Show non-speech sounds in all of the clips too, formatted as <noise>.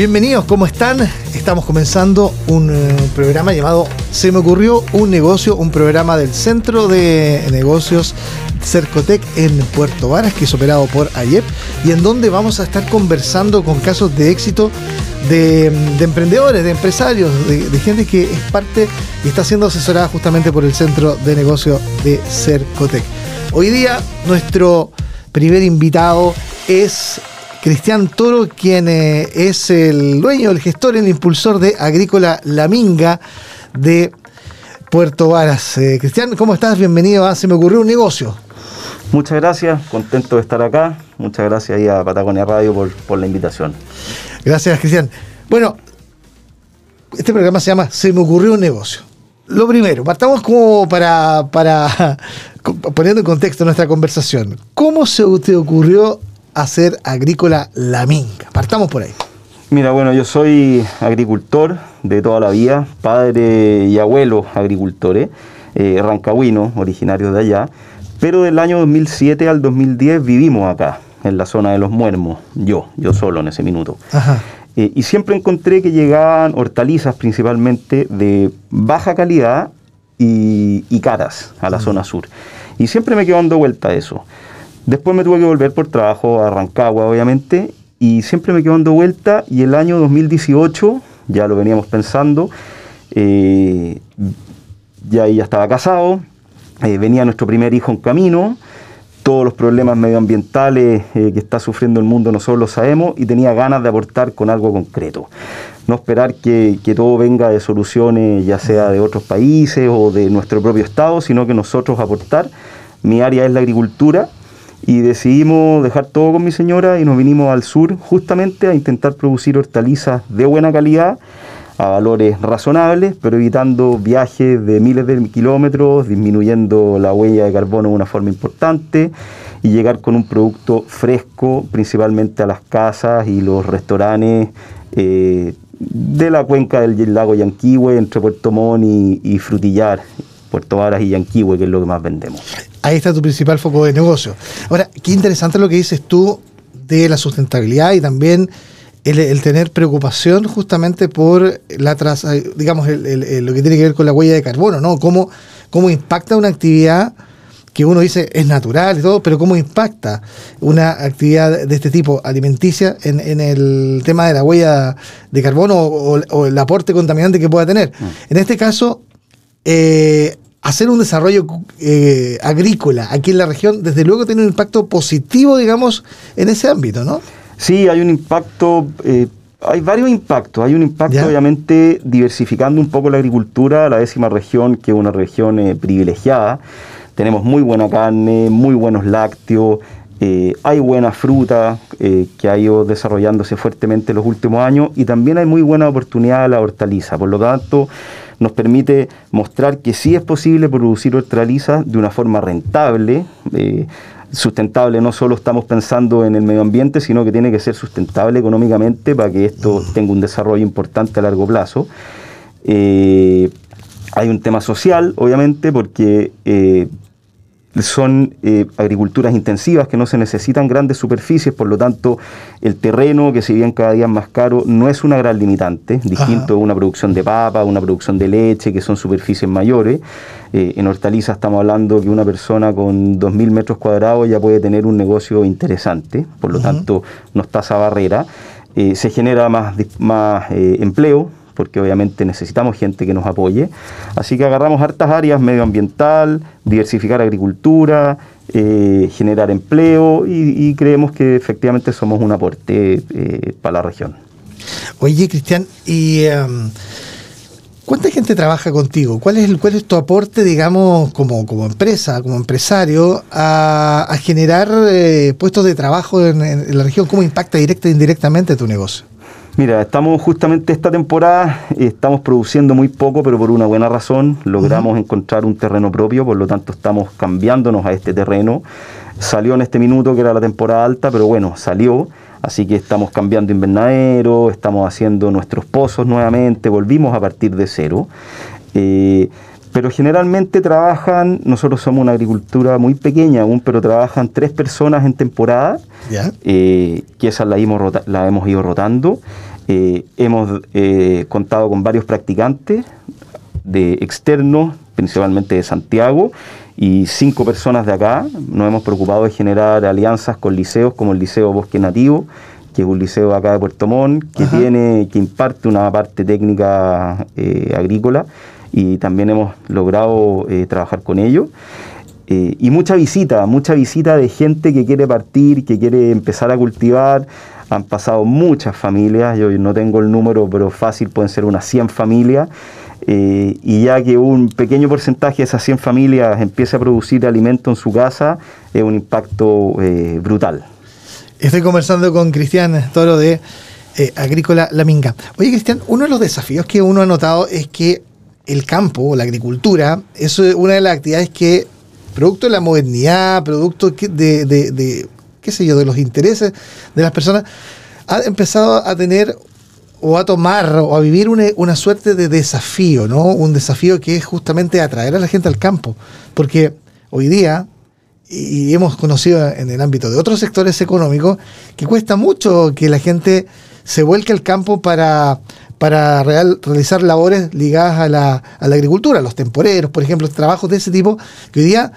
Bienvenidos, ¿cómo están? Estamos comenzando un eh, programa llamado Se me ocurrió un negocio, un programa del Centro de Negocios Cercotec en Puerto Varas, que es operado por AYEP, y en donde vamos a estar conversando con casos de éxito de, emprendedores, de empresarios, de, gente que es parte y está siendo asesorada justamente por el Centro de Negocios de Cercotec. Hoy día nuestro primer invitado es Cristian Toro, quien eh, es el dueño, el gestor, el impulsor de Agrícola La Minga de Puerto Varas. Eh, Cristian, ¿cómo estás? Bienvenido a Se me ocurrió un negocio. Muchas gracias, contento de estar acá. Muchas gracias ahí a Patagonia Radio por, la invitación. Gracias, Cristian. Bueno, este programa se llama Se me ocurrió un negocio. Lo primero, partamos como para, para <laughs> poniendo en contexto nuestra conversación. ¿Cómo se te ocurrió hacer agrícola La Minga? Partamos por ahí. Mira, bueno, yo soy agricultor de toda la vida, padre y abuelo agricultores, eh, rancagüino, originario de allá, pero del año 2007 al 2010 vivimos acá, en la zona de los Muermos, yo, yo solo en ese minuto. Eh, y siempre encontré que llegaban hortalizas principalmente de baja calidad y, caras a la zona sur. Y siempre me quedo dando vuelta a eso. Después me tuve que volver por trabajo a Rancagua, obviamente, y siempre me quedo dando vuelta. Y el año 2018, ya lo veníamos pensando, eh, ya, ya estaba casado, eh, venía nuestro primer hijo en camino, todos los problemas medioambientales eh, que está sufriendo el mundo nosotros lo sabemos y tenía ganas de aportar con algo concreto. No esperar que, que, todo venga de soluciones ya sea de otros países o de nuestro propio estado, sino que nosotros aportar. Mi área es la agricultura y decidimos dejar todo con mi señora y nos vinimos al sur justamente a intentar producir hortalizas de buena calidad a valores razonables, pero evitando viajes de miles de kilómetros, disminuyendo la huella de carbono de una forma importante y llegar con un producto fresco, principalmente a las casas y los restaurantes eh, de la cuenca del lago Yanquihue, entre Puerto Montt y Frutillar, Puerto Varas y Yanquihue, que es lo que más vendemos. Ahí está tu principal foco de negocio. Ahora, qué interesante lo que dices tú de la sustentabilidad y también el, tener preocupación justamente por la digamos, lo que tiene que ver con la huella de carbono, ¿no? Cómo, cómo impacta una actividad que uno dice es natural y todo, pero cómo impacta una actividad de este tipo alimenticia en, el tema de la huella de carbono o, el aporte contaminante que pueda tener. Mm. En este caso, eh, hacer un desarrollo eh, agrícola aquí en la región, desde luego tiene un impacto positivo, digamos, en ese ámbito, ¿no? Sí, hay un impacto, eh, hay varios impactos. Hay un impacto, obviamente, diversificando un poco la agricultura, la décima región, que es una región eh, privilegiada. Tenemos muy buena carne, muy buenos lácteos, hay buena fruta que ha ido desarrollándose fuertemente en los últimos años y también hay muy buena oportunidad a la hortaliza. Por lo tanto, nos permite mostrar que sí es posible producir hortalizas de una forma rentable. Eh, sustentable no solo estamos pensando en el medio ambiente, sino que tiene que ser sustentable económicamente para que esto tenga un desarrollo importante a largo plazo. Eh, hay un tema social, obviamente, porque eh, son eh, agriculturas intensivas que no se necesitan grandes superficies, por lo tanto el terreno, que si bien cada día es más caro, no es una gran limitante, distinto a una producción de papa, una producción de leche, que son superficies mayores. Eh, en hortalizas estamos hablando que una persona con 2.000 metros cuadrados ya puede tener un negocio interesante, por lo tanto no está esa barrera. Eh, se genera más, más empleo, porque obviamente necesitamos gente que nos apoye. Así que agarramos hartas áreas, medioambiental, diversificar agricultura, eh, generar empleo y, creemos que efectivamente somos un aporte eh, para la región. Oye, Cristian, y... Em, ¿Cuánta gente trabaja contigo? ¿Cuál es, cuál es tu aporte, digamos, como, como empresa, como empresario, a, generar eh, puestos de trabajo en, la región? ¿Cómo impacta directa e indirectamente tu negocio? Mira, estamos justamente esta temporada, estamos produciendo muy poco, pero por una buena razón. Logramos encontrar un terreno propio, por lo tanto estamos cambiándonos a este terreno. Salió en este minuto que era la temporada alta, pero bueno, salió. Así que estamos cambiando invernadero, estamos haciendo nuestros pozos nuevamente, volvimos a partir de cero. Eh, pero generalmente trabajan, nosotros somos una agricultura muy pequeña aún, pero trabajan tres personas en temporada, eh, que esas la hemos, la hemos ido rotando. Eh, hemos contado con varios practicantes de externos, principalmente de Santiago, y cinco personas de acá. Nos hemos preocupado de generar alianzas con liceos como el Liceo Bosque Nativo, que es un liceo acá de Puerto Montt, que, tiene, que imparte una parte técnica eh, agrícola y también hemos logrado eh, trabajar con ellos. Eh, y mucha visita, mucha visita de gente que quiere partir, que quiere empezar a cultivar. Han pasado muchas familias, yo no tengo el número, pero fácil pueden ser unas 100 familias eh, y ya que un pequeño porcentaje de esas 100 familias empiece a producir alimento en su casa, es un impacto brutal. Estoy conversando con Cristian Toro de Agrícola La Minga. Oye, Cristian, uno de los desafíos que uno ha notado es que el campo, la agricultura, es una de las actividades que, producto de la modernidad, producto de, de qué sé yo, de los intereses de las personas, ha empezado a tener o a tomar o a vivir una, suerte de desafío, ¿no? Un desafío que es justamente atraer a la gente al campo. Porque hoy día, y hemos conocido en el ámbito de otros sectores económicos, que cuesta mucho que la gente se vuelque al campo para, para realizar labores ligadas a la, a la agricultura, los temporeros, por ejemplo, trabajos de ese tipo, que hoy día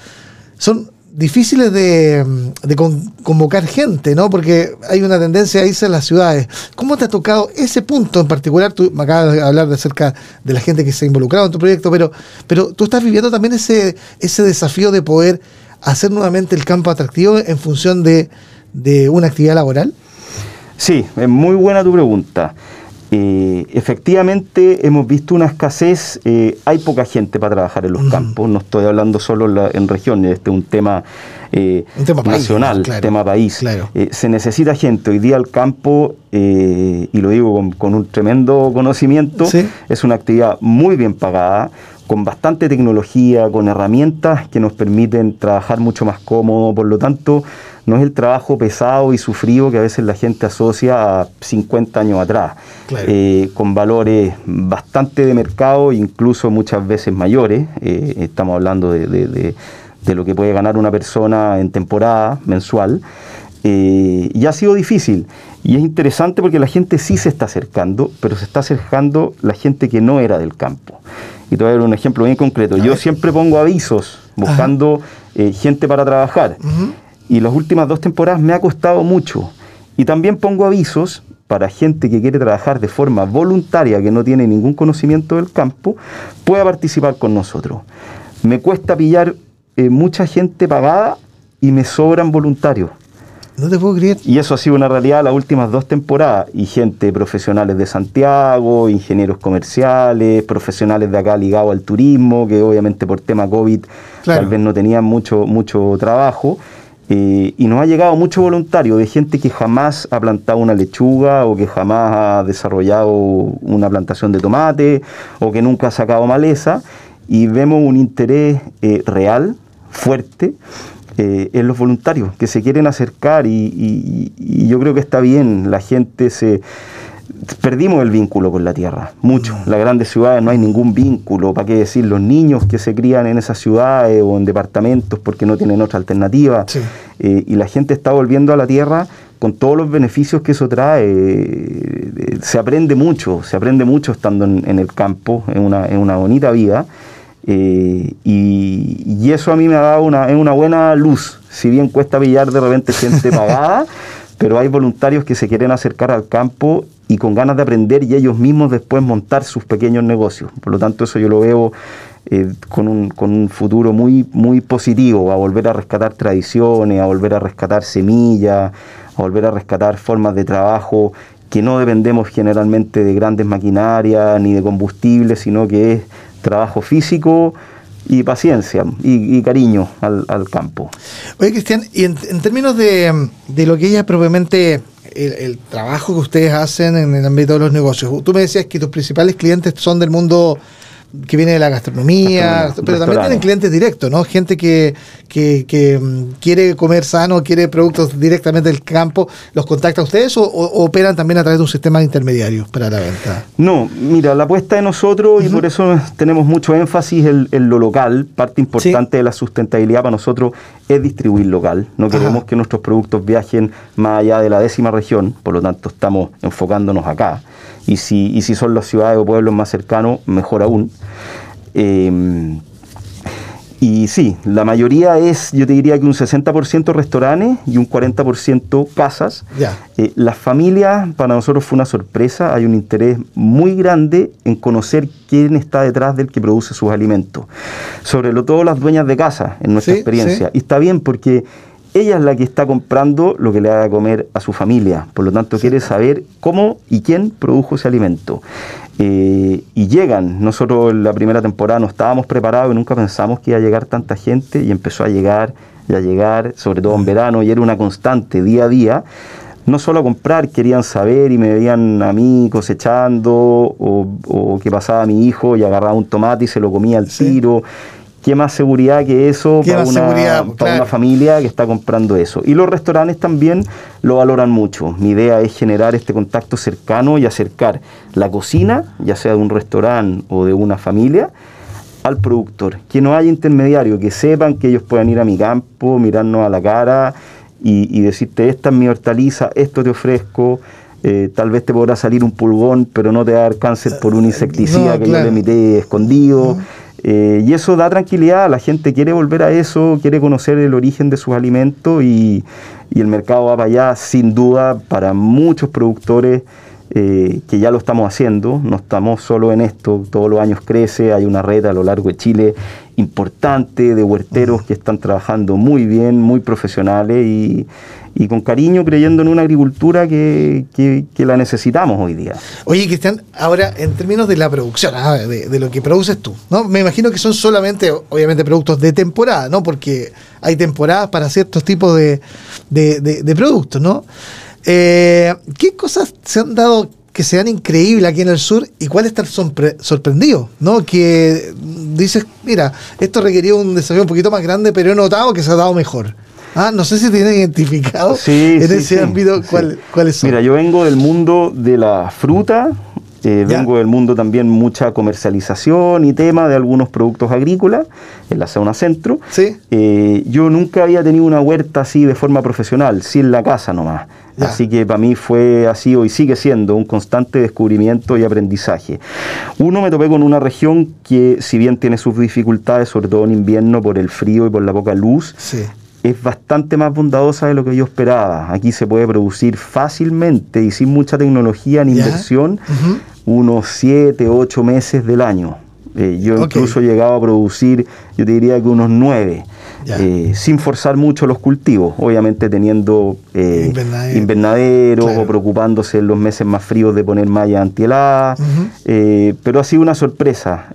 son difíciles de, convocar gente, ¿no? Porque hay una tendencia a irse a las ciudades. ¿Cómo te ha tocado ese punto en particular? Tú me acabas de hablar de acerca de la gente que se ha involucrado en tu proyecto, pero, pero tú estás viviendo también ese, ese desafío de poder hacer nuevamente el campo atractivo en función de, de una actividad laboral. Sí, es muy buena tu pregunta. Eh, efectivamente hemos visto una escasez, eh, hay poca gente para trabajar en los campos, no estoy hablando solo en regiones, este es un tema, eh, nacional, tema país. se necesita gente, hoy día el campo, y lo digo con, un tremendo conocimiento, es una actividad muy bien pagada, con bastante tecnología, con herramientas que nos permiten trabajar mucho más cómodo, por lo tanto, no es el trabajo pesado y sufrido que a veces la gente asocia a 50 años atrás, eh, con valores bastante de mercado, incluso muchas veces mayores. Eh, estamos hablando de, lo que puede ganar una persona en temporada mensual. Eh, y ha sido difícil. Y es interesante porque la gente sí se está acercando, pero se está acercando la gente que no era del campo. Y te voy a dar un ejemplo bien concreto. Yo siempre pongo avisos buscando gente para trabajar y las últimas dos temporadas me ha costado mucho. Y también pongo avisos para gente que quiere trabajar de forma voluntaria, que no tiene ningún conocimiento del campo, pueda participar con nosotros. Me cuesta pillar eh, mucha gente pagada y me sobran voluntarios. No te puedo creer. Y eso ha sido una realidad las últimas dos temporadas. Y gente profesionales de Santiago, ingenieros comerciales, profesionales de acá ligados al turismo, que obviamente por tema COVID tal vez no tenían mucho, mucho trabajo. Eh, y nos ha llegado mucho voluntario de gente que jamás ha plantado una lechuga o que jamás ha desarrollado una plantación de tomate o que nunca ha sacado maleza. Y vemos un interés eh, real, fuerte, eh, en los voluntarios que se quieren acercar y, yo creo que está bien, la gente se perdimos el vínculo con la tierra, mucho. En las grandes ciudades no hay ningún vínculo, ¿para qué decir? Los niños que se crían en esas ciudades o en departamentos porque no tienen otra alternativa. Eh, y la gente está volviendo a la tierra con todos los beneficios que eso trae. Se aprende mucho, se aprende mucho estando en, el campo, en una, en una bonita vida. Eh, y, eso a mí me ha dado una, una buena luz. Si bien cuesta pillar de repente gente <laughs> pagada, pero hay voluntarios que se quieren acercar al campo y con ganas de aprender y ellos mismos después montar sus pequeños negocios. Por lo tanto, eso yo lo veo eh, con, un, con, un, futuro muy, muy positivo, a volver a rescatar tradiciones, a volver a rescatar semillas, a volver a rescatar formas de trabajo que no dependemos generalmente de grandes maquinarias ni de combustible, sino que es trabajo físico y paciencia y, cariño al, campo. Oye, Cristian, y en, términos de, lo que ella propiamente el, trabajo que ustedes hacen en el ámbito de los negocios. Tú me decías que tus principales clientes son del mundo que viene de la gastronomía, pero también tienen clientes directos, ¿no? Gente que, que, mm, quiere comer sano, quiere productos directamente del campo, ¿los contacta a ustedes o, operan también a través de un sistema de intermediarios para la venta? No, mira, la apuesta de nosotros, y por eso tenemos mucho énfasis en, lo local, parte importante de la sustentabilidad para nosotros es distribuir local. No queremos que nuestros productos viajen más allá de la décima región, por lo tanto estamos enfocándonos acá y si, y si son las ciudades o pueblos más cercanos, mejor aún. Em, y sí, la mayoría es, yo te diría que un 60% restaurantes y un 40% casas. Eh, las familias, para nosotros fue una sorpresa, hay un interés muy grande en conocer quién está detrás del que produce sus alimentos. Sobre todo las dueñas de casa, en nuestra experiencia. Y está bien porque ella es la que está comprando lo que le haga comer a su familia. Por lo tanto, quiere saber cómo y quién produjo ese alimento. Eh, y llegan, nosotros en la primera temporada no estábamos preparados y nunca pensamos que iba a llegar tanta gente y empezó a llegar y a llegar, sobre todo en verano, y era una constante día a día. No solo a comprar, querían saber y me veían a mí cosechando o, o que pasaba mi hijo y agarraba un tomate y se lo comía al tiro qué más seguridad que eso para, una, familia que está comprando eso. Y los restaurantes también lo valoran mucho. Mi idea es generar este contacto cercano y acercar la cocina, ya sea de un restaurante o de una familia, al productor. Que no haya intermediario, que sepan que ellos puedan ir a mi campo, mirarnos a la cara y, decirte, esta es mi hortaliza, esto te ofrezco. Eh, tal vez te podrá salir un pulgón, pero no te va a dar cáncer por un insecticida que yo le emité escondido. Eh, y eso da tranquilidad, la gente quiere volver a eso, quiere conocer el origen de sus alimentos y, el mercado va para allá sin duda para muchos productores eh, que ya lo estamos haciendo, no estamos solo en esto, todos los años crece, hay una red a lo largo de Chile importante de huerteros que están trabajando muy bien, muy profesionales y, y con cariño creyendo en una agricultura que, la necesitamos hoy día. Oye, Cristian, ahora en términos de la producción, ah, de, lo que produces tú, ¿no? Me imagino que son solamente, obviamente, productos de temporada, ¿no? Porque hay temporadas para ciertos tipos de, productos, ¿no? Eh, ¿Qué cosas se han dado que sean increíbles aquí en el sur y cuáles están sorprendidos, ¿no? Que dices, mira, esto requería un desafío un poquito más grande, pero he notado que se ha dado mejor. Ah, no sé si tienen identificado <laughs> en ese ámbito cuáles son. Mira, yo vengo del mundo de la fruta, eh, vengo del mundo también mucha comercialización y tema de algunos productos agrícolas en la zona centro. ¿Sí? Eh, yo nunca había tenido una huerta así de forma profesional, sí en la casa nomás. Así que para mí fue así hoy sigue siendo un constante descubrimiento y aprendizaje. Uno me topé con una región que si bien tiene sus dificultades, sobre todo en invierno por el frío y por la poca luz, sí es bastante más bondadosa de lo que yo esperaba. Aquí se puede producir fácilmente y sin mucha tecnología ni inversión unos 7, 8 meses del año. Eh, yo incluso he llegado a producir, yo te diría que unos 9, eh, sin forzar mucho los cultivos, obviamente teniendo eh, invernaderos. o preocupándose en los meses más fríos de poner malla antihelada, pero ha sido una sorpresa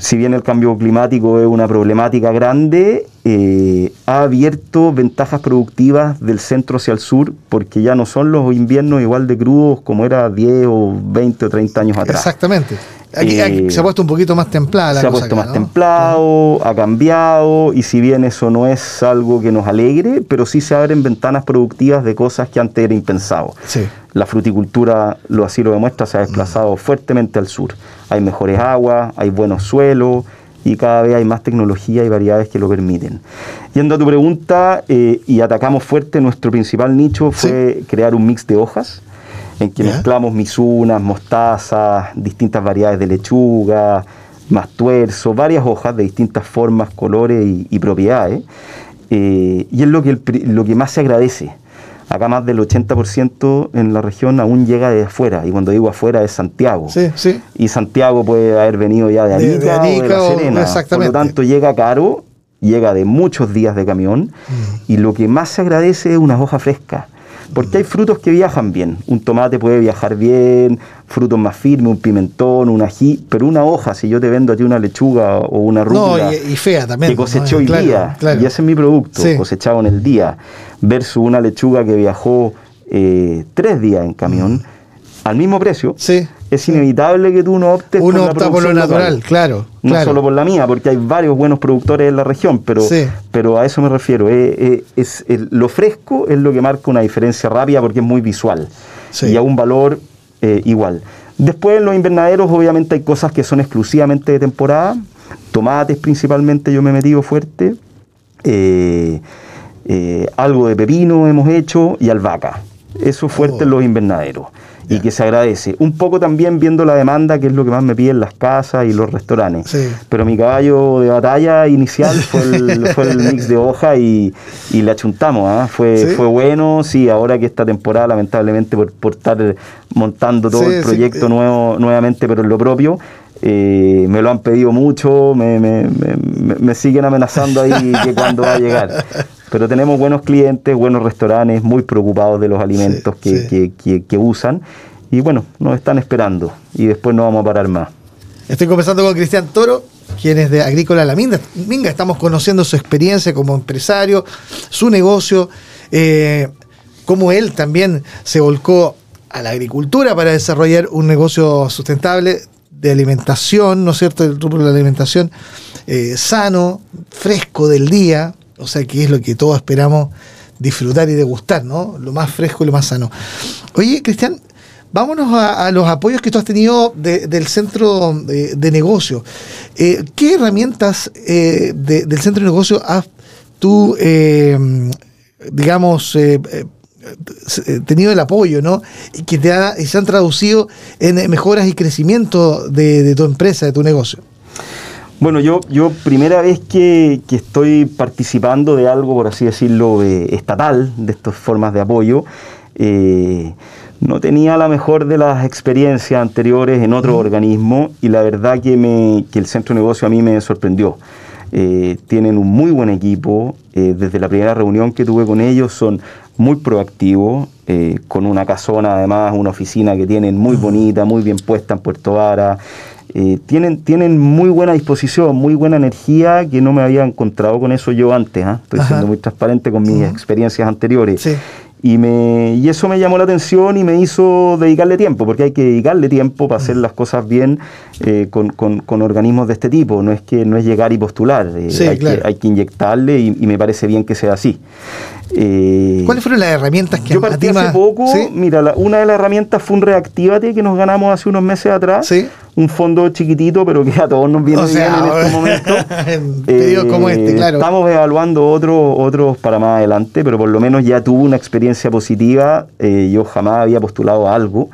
si bien el cambio climático es una problemática grande, eh, ha abierto ventajas productivas del centro hacia el sur, porque ya no son los inviernos igual de crudos como era 10 o 20 o 30 años atrás. Exactamente. Aquí, eh, se ha puesto un poquito más templada la Se ha puesto más templado, ha cambiado, y si bien eso no es algo que nos alegre, pero sí se abren ventanas productivas de cosas que antes era impensado. Sí. La fruticultura lo así lo demuestra, se ha desplazado fuertemente al sur. Hay mejores aguas, hay buenos suelos y cada vez hay más tecnología y variedades que lo permiten. Yendo a tu pregunta, eh, y atacamos fuerte, nuestro principal nicho fue crear un mix de hojas en que mezclamos misunas, mostazas, distintas variedades de lechuga, más tuerzo, varias hojas de distintas formas, colores y, propiedades. Eh, y es lo que, lo que más se agradece. Acá más del 80% en la región aún llega de afuera, y cuando digo afuera es Santiago. Sí, sí. Y Santiago puede haber venido ya de Arica, o de La Serena. Por lo tanto, llega caro, llega de muchos días de camión, mm. y lo que más se agradece es una hoja fresca Porque hay frutos que viajan bien. Un tomate puede viajar bien, frutos más firmes, un pimentón, un ají, pero una hoja, si yo te vendo a ti una lechuga o una rúcula no, y, fea también, que cosechó hoy día, y ese es mi producto, cosechado en el día, versus una lechuga que viajó eh, tres días en camión, al mismo precio, sí es inevitable que tú no optes Uno por opta por lo natural, claro. No solo por la mía, porque hay varios buenos productores en la región, pero, pero a eso me refiero. Eh, eh, es, lo fresco es lo que marca una diferencia rápida porque es muy visual y a un valor eh, igual. Después en los invernaderos obviamente hay cosas que son exclusivamente de temporada, tomates principalmente yo me he metido fuerte, algo de pepino hemos hecho y albahaca. Eso fuerte en oh. los invernaderos y que se agradece. Un poco también viendo la demanda, que es lo que más me piden las casas y los restaurantes. Pero mi caballo de batalla inicial <laughs> fue el, mix de hoja y, y le achuntamos. ¿ah? Fue, fue bueno, sí, ahora que esta temporada, lamentablemente, por, por estar montando todo el proyecto nuevo nuevamente, pero en lo propio, eh, me lo han pedido mucho, me, me, me, me, siguen amenazando ahí que cuando va a llegar. <laughs> Pero tenemos buenos clientes, buenos restaurantes, muy preocupados de los alimentos que, que, usan. Y bueno, nos están esperando y después no vamos a parar más. Estoy conversando con Cristian Toro, quien es de Agrícola La Minga. Minga. Estamos conociendo su experiencia como empresario, su negocio, eh, cómo él también se volcó a la agricultura para desarrollar un negocio sustentable de alimentación, ¿no es cierto? El rubro de la alimentación eh, sano, fresco del día, o sea, que es lo que todos esperamos disfrutar y degustar, ¿no? Lo más fresco y lo más sano. Oye, Cristian, vámonos a, los apoyos que tú has tenido del centro de, negocio. Eh, ¿Qué herramientas eh, del centro de negocio has tú, eh, digamos, tenido el apoyo, ¿no? Y que te se han traducido en mejoras y crecimiento de tu empresa, de tu negocio. Bueno, yo, yo primera vez que, estoy participando de algo, por así decirlo, estatal, de estas formas de apoyo, eh, no tenía la mejor de las experiencias anteriores en otro organismo y la verdad que, me, que el centro de negocio a mí me sorprendió. Eh, tienen un muy buen equipo, eh, desde la primera reunión que tuve con ellos son muy proactivos, con una casona además, una oficina que tienen muy bonita, muy bien puesta en Puerto Vara, eh, tienen, tienen muy buena disposición, muy buena energía, que no me había encontrado con eso yo antes. ¿ah? Estoy siendo muy transparente con mis experiencias anteriores. Y, me, y eso me llamó la atención y me hizo dedicarle tiempo, porque hay que dedicarle tiempo para hacer las cosas bien eh, con, con, organismos de este tipo. No es que no es llegar y postular, eh, hay, que, hay, que, inyectarle y, me parece bien que sea así. ¿Cuáles fueron las herramientas que Yo partí hace poco, mira, una de las herramientas fue un Reactívate que nos ganamos hace unos meses atrás. ¿Sí? un fondo chiquitito, pero que a todos nos viene bien en este momento. <laughs> como este, claro. Estamos evaluando otros otros para más adelante, pero por lo menos ya tuve una experiencia positiva. Eh, yo jamás había postulado algo.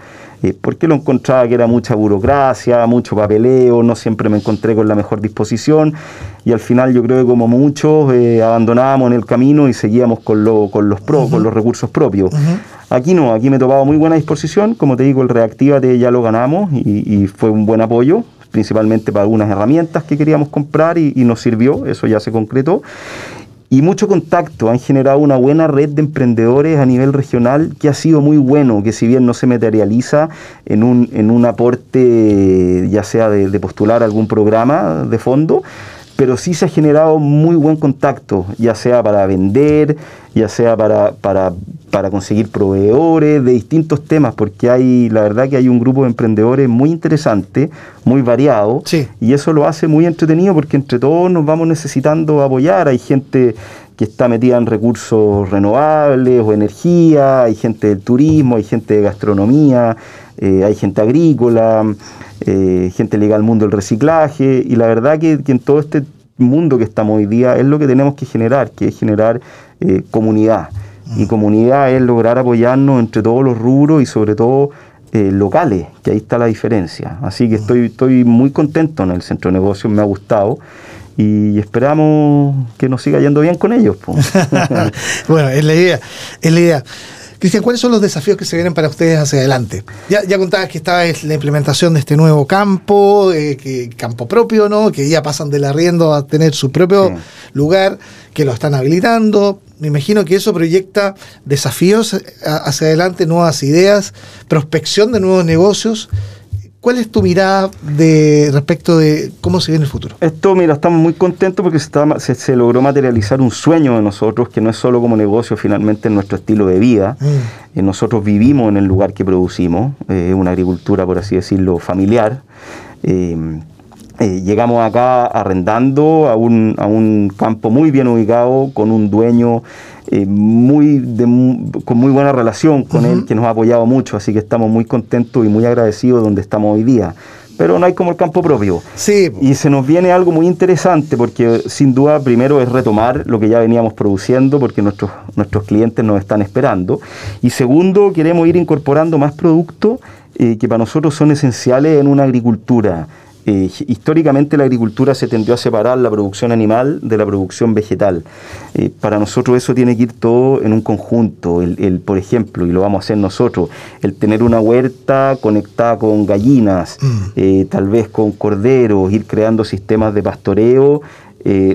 Eh, porque lo encontraba que era mucha burocracia, mucho papeleo, no siempre me encontré con la mejor disposición y al final yo creo que como muchos eh, abandonábamos en el camino y seguíamos con, lo, con, los, pro, con los recursos propios. Aquí no, aquí me topaba muy buena disposición, como te digo, el Reactívate ya lo ganamos y, fue un buen apoyo, principalmente para algunas herramientas que queríamos comprar y, nos sirvió, eso ya se concretó. Y mucho contacto, han generado una buena red de emprendedores a nivel regional que ha sido muy bueno, que si bien no se materializa en un, en un aporte ya sea de, de postular algún programa de fondo, pero sí se ha generado muy buen contacto, ya sea para vender, ya sea para, para, para, conseguir proveedores de distintos temas, porque hay, la verdad que hay un grupo de emprendedores muy interesante, muy variado, y eso lo hace muy entretenido porque entre todos nos vamos necesitando apoyar. Hay gente que está metida en recursos renovables o energía, hay gente del turismo, hay gente de gastronomía, eh, hay gente agrícola, eh, gente ligada al mundo del reciclaje, y la verdad que, en todo este mundo que estamos hoy día es lo que tenemos que generar, que es generar eh, comunidad. Y mm. comunidad es lograr apoyarnos entre todos los rubros y sobre todo locales, que ahí está la diferencia. Así que mm. estoy, estoy muy contento en el centro de negocios, me ha gustado y esperamos que nos siga yendo bien con ellos. <laughs> bueno, es la idea, es la idea. Cristian, ¿cuáles son los desafíos que se vienen para ustedes hacia adelante? Ya, ya contabas que estaba la implementación de este nuevo campo, eh, que, campo propio, ¿no? Que ya pasan del arriendo a tener su propio lugar, que lo están habilitando. Me imagino que eso proyecta desafíos eh, hacia adelante, nuevas ideas, prospección de nuevos negocios. ¿Cuál es tu mirada de respecto de cómo se ve en el futuro? Esto, mira, estamos muy contentos porque se, se, logró materializar un sueño de nosotros, que no es solo como negocio, finalmente es nuestro estilo de vida. Mm. Eh, nosotros vivimos en el lugar que producimos, es eh, una agricultura, por así decirlo, familiar. Eh, llegamos acá arrendando a un, a un campo muy bien ubicado, con un dueño eh, muy con muy buena relación con él, que nos ha apoyado mucho, así que estamos muy contentos y muy agradecidos donde estamos hoy día. Pero no hay como el campo propio. Sí. Y se nos viene algo muy interesante porque sin duda primero es retomar lo que ya veníamos produciendo porque nuestros, nuestros clientes nos están esperando. Y segundo, queremos ir incorporando más productos eh, que para nosotros son esenciales en una agricultura eh, históricamente la agricultura se tendió a separar la producción animal de la producción vegetal. Eh, para nosotros eso tiene que ir todo en un conjunto. El, por ejemplo, y lo vamos a hacer nosotros, el tener una huerta conectada con gallinas, mm. eh, tal vez con corderos, ir creando sistemas de pastoreo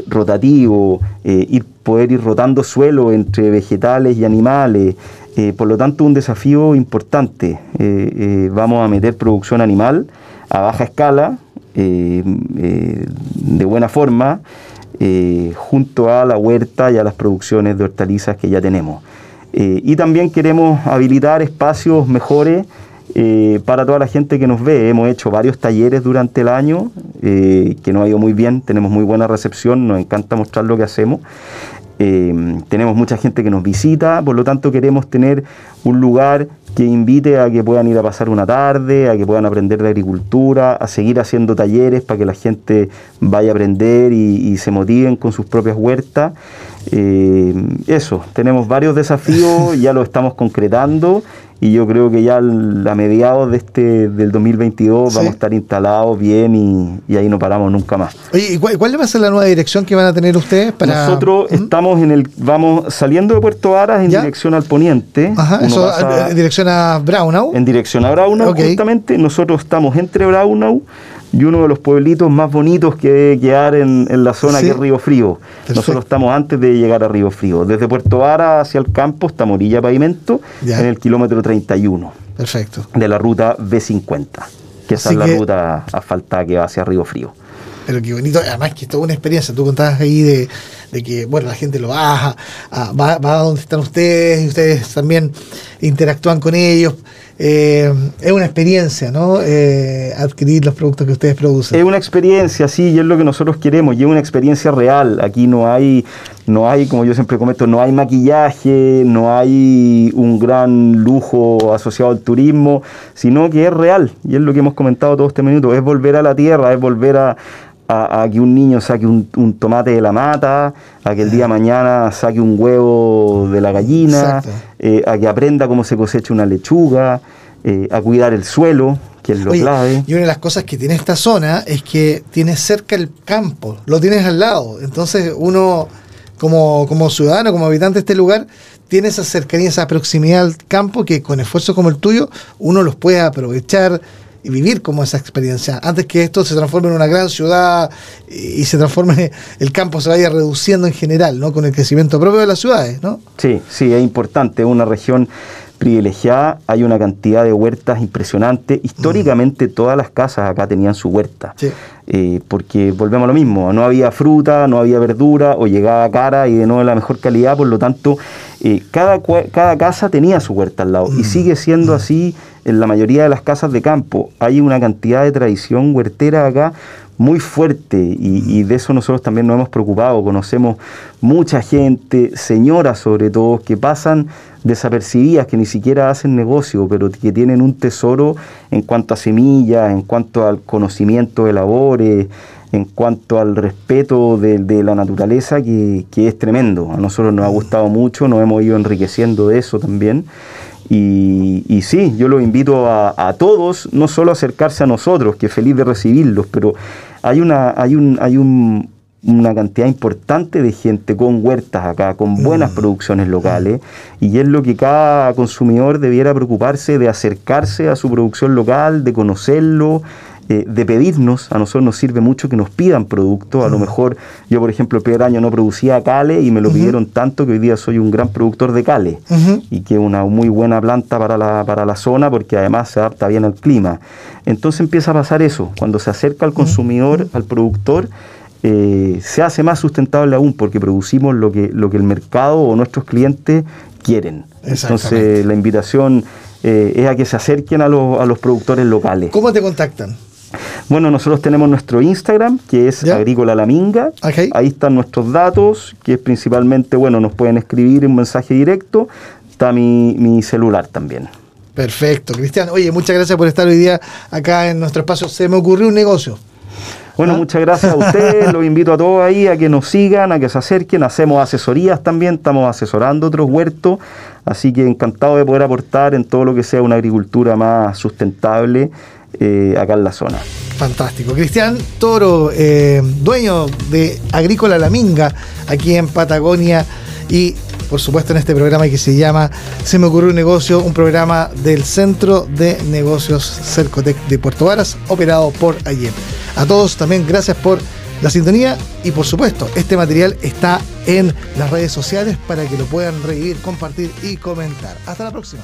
rotativo, ir, poder ir rotando suelo entre vegetales y animales. por lo tanto, un desafío importante. vamos a meter producción animal a baja escala, eh, eh, de buena forma eh, junto a la huerta y a las producciones de hortalizas que ya tenemos. y también queremos habilitar espacios mejores para toda la gente que nos ve. Hemos hecho varios talleres durante el año que nos ha ido muy bien, tenemos muy buena recepción, nos encanta mostrar lo que hacemos. tenemos mucha gente que nos visita, por lo tanto queremos tener un lugar que invite a que puedan ir a pasar una tarde, a que puedan aprender de agricultura, a seguir haciendo talleres para que la gente vaya a aprender y, se motiven con sus propias huertas. Eh, eso, tenemos varios desafíos, <laughs> ya lo estamos concretando y yo creo que ya a mediados de este del 2022 vamos a estar instalados bien y, ahí no paramos nunca más. Oye, ¿y cuál, va a ser la nueva dirección que van a tener ustedes para Nosotros estamos en el vamos saliendo de Puerto Varas en dirección al poniente. Ajá, eso en dirección a Braunau. En dirección a Braunau, justamente nosotros estamos entre Braunau y uno de los pueblitos más bonitos que debe quedar en, la zona que es Río Frío. Nosotros estamos antes de llegar a Río Frío. Desde Puerto Vara hacia el campo está Morilla Pavimento en el kilómetro 31. Perfecto. De la ruta B50, que esa es la ruta asfaltada que va hacia Río Frío. Pero qué bonito, además que es toda una experiencia. Tú contabas ahí de, que, bueno, la gente lo baja, va, va a donde están ustedes y ustedes también interactúan con ellos. Eh, es una experiencia, ¿no? Eh, adquirir los productos que ustedes producen. Es una experiencia, sí, y es lo que nosotros queremos, y es una experiencia real. Aquí no hay, no hay, como yo siempre comento, no hay maquillaje, no hay un gran lujo asociado al turismo, sino que es real, y es lo que hemos comentado todo este minuto, es volver a la tierra, es volver a, que un niño saque un, tomate de la mata, a que el día de mañana saque un huevo de la gallina, eh, a que aprenda cómo se cosecha una lechuga, eh, a cuidar el suelo, que es lo clave. Y una de las cosas que tiene esta zona es que tienes cerca el campo, lo tienes al lado. Entonces uno, como, como ciudadano, como habitante de este lugar, tiene esa cercanía, esa proximidad al campo que con esfuerzos como el tuyo uno los puede aprovechar y vivir como esa experiencia. Antes que esto se transforme en una gran ciudad y se transforme, el campo se vaya reduciendo en general, ¿no? Con el crecimiento propio de las ciudades, ¿no? Sí, sí, es importante. Una región privilegiada, hay una cantidad de huertas impresionante. Históricamente todas las casas acá tenían su huerta, eh, porque volvemos a lo mismo, no había fruta, no había verdura o llegaba cara y de no de la mejor calidad, por lo tanto eh, cada, cada casa tenía su huerta al lado y mm. sigue siendo así en la mayoría de las casas de campo. Hay una cantidad de tradición huertera acá muy fuerte y, de eso nosotros también nos hemos preocupado. Conocemos mucha gente, señoras sobre todo, que pasan desapercibidas, que ni siquiera hacen negocio, pero que tienen un tesoro en cuanto a semillas, en cuanto al conocimiento de labores, en cuanto al respeto de, la naturaleza, que, es tremendo. A nosotros nos ha gustado mucho, nos hemos ido enriqueciendo de eso también. Y, sí, yo los invito a, a, todos, no solo a acercarse a nosotros, que feliz de recibirlos, pero hay, una, hay, un, hay un, una cantidad importante de gente con huertas acá, con buenas mm. producciones locales, y es lo que cada consumidor debiera preocuparse de acercarse a su producción local, de conocerlo, eh, de pedirnos, a nosotros nos sirve mucho que nos pidan productos, a lo mm. mejor yo por ejemplo el primer año no producía cale y me lo pidieron tanto que hoy día soy un gran productor de cale y que es una muy buena planta para la, para la zona porque además se adapta bien al clima. Entonces empieza a pasar eso, cuando se acerca al consumidor, al productor, eh, se hace más sustentable aún porque producimos lo que, lo que el mercado o nuestros clientes quieren. Entonces la invitación eh, es a que se acerquen a, a los productores locales. ¿Cómo te contactan? Bueno, nosotros tenemos nuestro Instagram, que es Agrícola La Minga. Ahí están nuestros datos, que es principalmente, bueno, nos pueden escribir un mensaje directo. Está mi, mi celular también. Perfecto, Cristian. Oye, muchas gracias por estar hoy día acá en nuestro espacio. Se me ocurrió un negocio. Bueno, ¿Ah? muchas gracias a ustedes, <laughs> los invito a todos ahí a que nos sigan, a que se acerquen, hacemos asesorías también, estamos asesorando otros huertos, así que encantado de poder aportar en todo lo que sea una agricultura más sustentable eh, acá en la zona. Fantástico. Cristian Toro, eh, dueño de Agrícola La Minga, aquí en Patagonia y por supuesto en este programa que se llama Se me ocurrió un negocio, un programa del Centro de Negocios Cercotec de Puerto Varas, operado por ayer. A todos también gracias por la sintonía y por supuesto este material está en las redes sociales para que lo puedan revivir, compartir y comentar. Hasta la próxima.